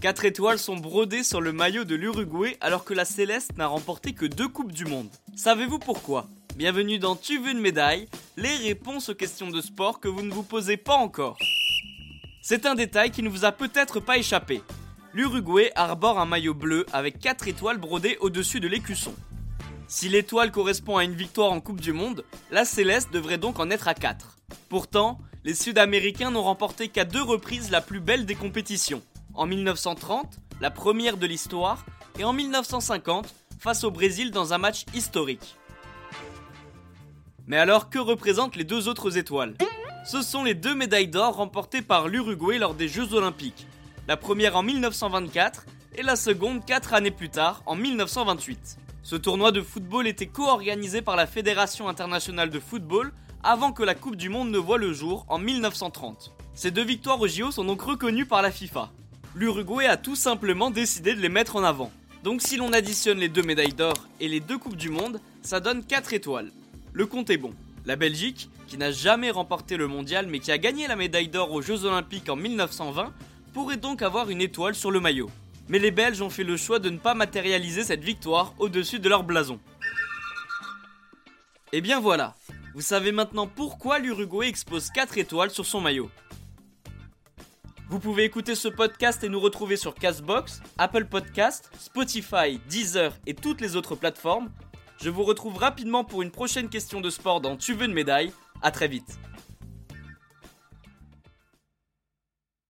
Quatre étoiles sont brodées sur le maillot de l'Uruguay alors que la Céleste n'a remporté que deux Coupes du Monde. Savez-vous pourquoi? Bienvenue dans Tu veux une médaille? Les réponses aux questions de sport que vous ne vous posez pas encore. C'est un détail qui ne vous a peut-être pas échappé. L'Uruguay arbore un maillot bleu avec 4 étoiles brodées au-dessus de l'écusson. Si l'étoile correspond à une victoire en Coupe du Monde, la Céleste devrait donc en être à 4. Pourtant, les Sud-Américains n'ont remporté qu'à deux reprises la plus belle des compétitions en 1930, la première de l'histoire, et en 1950, face au Brésil dans un match historique. Mais alors, que représentent les deux autres étoiles? Ce sont les deux médailles d'or remportées par l'Uruguay lors des Jeux Olympiques. La première en 1924 et la seconde 4 années plus tard, en 1928. Ce tournoi de football était co-organisé par la Fédération internationale de football avant que la Coupe du Monde ne voie le jour en 1930. Ces deux victoires au JO sont donc reconnues par la FIFA l'Uruguay a tout simplement décidé de les mettre en avant. Donc si l'on additionne les deux médailles d'or et les deux Coupes du Monde, ça donne 4 étoiles. Le compte est bon. La Belgique, qui n'a jamais remporté le mondial mais qui a gagné la médaille d'or aux Jeux Olympiques en 1920, pourrait donc avoir une étoile sur le maillot. Mais les Belges ont fait le choix de ne pas matérialiser cette victoire au-dessus de leur blason. Et bien voilà, vous savez maintenant pourquoi l'Uruguay expose 4 étoiles sur son maillot. Vous pouvez écouter ce podcast et nous retrouver sur Castbox, Apple Podcast, Spotify, Deezer et toutes les autres plateformes. Je vous retrouve rapidement pour une prochaine question de sport dans Tu veux une médaille. À très vite.